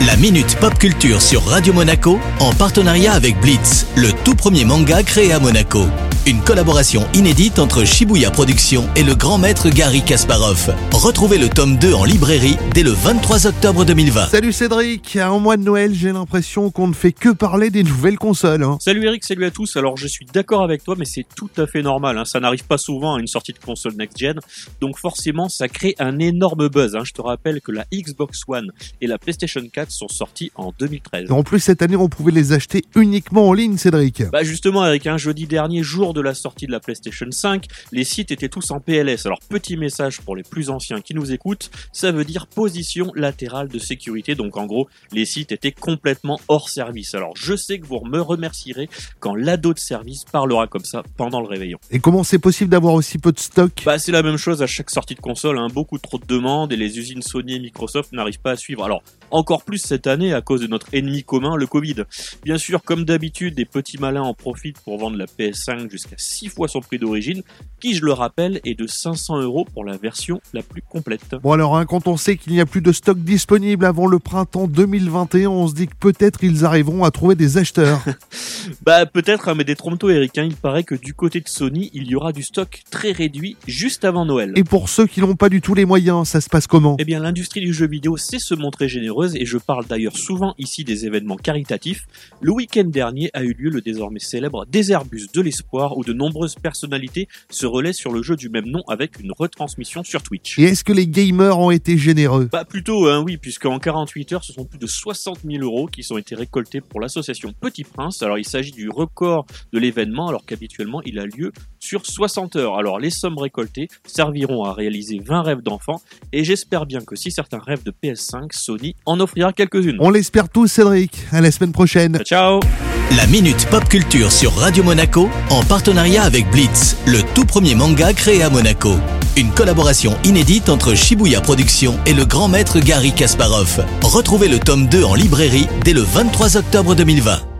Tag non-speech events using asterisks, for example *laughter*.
La Minute Pop Culture sur Radio Monaco en partenariat avec Blitz, le tout premier manga créé à Monaco. Une collaboration inédite entre Shibuya Productions et le grand maître Gary Kasparov. Retrouvez le tome 2 en librairie dès le 23 octobre 2020. Salut Cédric, un mois de Noël, j'ai l'impression qu'on ne fait que parler des nouvelles consoles. hein. Salut Eric, salut à tous. Alors je suis d'accord avec toi, mais c'est tout à fait normal. hein. Ça n'arrive pas souvent à une sortie de console next-gen, donc forcément ça crée un énorme buzz. hein. Je te rappelle que la Xbox One et la PlayStation 4 sont sorties en 2013. Et en plus, cette année, on pouvait les acheter uniquement en ligne, Cédric. Bah justement Eric, un jeudi dernier, jour de la sortie de la PlayStation 5, les sites étaient tous en PLS. Alors petit message pour les plus anciens qui nous écoutent, ça veut dire position latérale de sécurité. Donc en gros, les sites étaient complètement hors service. Alors je sais que vous me remercierez quand l'ado de service parlera comme ça pendant le réveillon. Et comment c'est possible d'avoir aussi peu de stock? Bah c'est la même chose à chaque sortie de console, hein. beaucoup trop de demandes et les usines Sony et Microsoft n'arrivent pas à suivre. Alors encore plus cette année à cause de notre ennemi commun, le Covid. Bien sûr, comme d'habitude, des petits malins en profitent pour vendre la PS5 jusqu'à 6 fois son prix d'origine, qui je le rappelle est de 500 euros pour la version la plus complète. Bon alors, hein, quand on sait qu'il n'y a plus de stock disponible avant le printemps 2021, on se dit que peut-être ils arriveront à trouver des acheteurs. *laughs* Bah peut-être, hein, mais détrompe-toi Eric, hein, il paraît que du côté de Sony, il y aura du stock très réduit juste avant Noël. Et pour ceux qui n'ont pas du tout les moyens, ça se passe comment? Eh bien, l'industrie du jeu vidéo sait se montrer généreuse et je parle d'ailleurs souvent ici des événements caritatifs. Le week-end dernier a eu lieu le désormais célèbre Déserbus de l'espoir où de nombreuses personnalités se relaient sur le jeu du même nom avec une retransmission sur Twitch. Et est-ce que les gamers ont été généreux? Bah plutôt, hein, oui, puisqu'en 48 heures, ce sont plus de 60 000 euros qui ont été récoltés pour l'association Petit Prince. Alors il s'agit du record de l'événement, alors qu'habituellement il a lieu sur 60 heures. Alors les sommes récoltées serviront à réaliser 20 rêves d'enfants, et j'espère bien que si certains rêvent de PS5, Sony en offrira quelques-unes. On l'espère tous, Cédric. À la semaine prochaine. Ciao La Minute Pop Culture sur Radio Monaco en partenariat avec Blitz, le tout premier manga créé à Monaco. Une collaboration inédite entre Shibuya Productions et le grand maître Gary Kasparov. Retrouvez le tome 2 en librairie dès le 23 octobre 2020.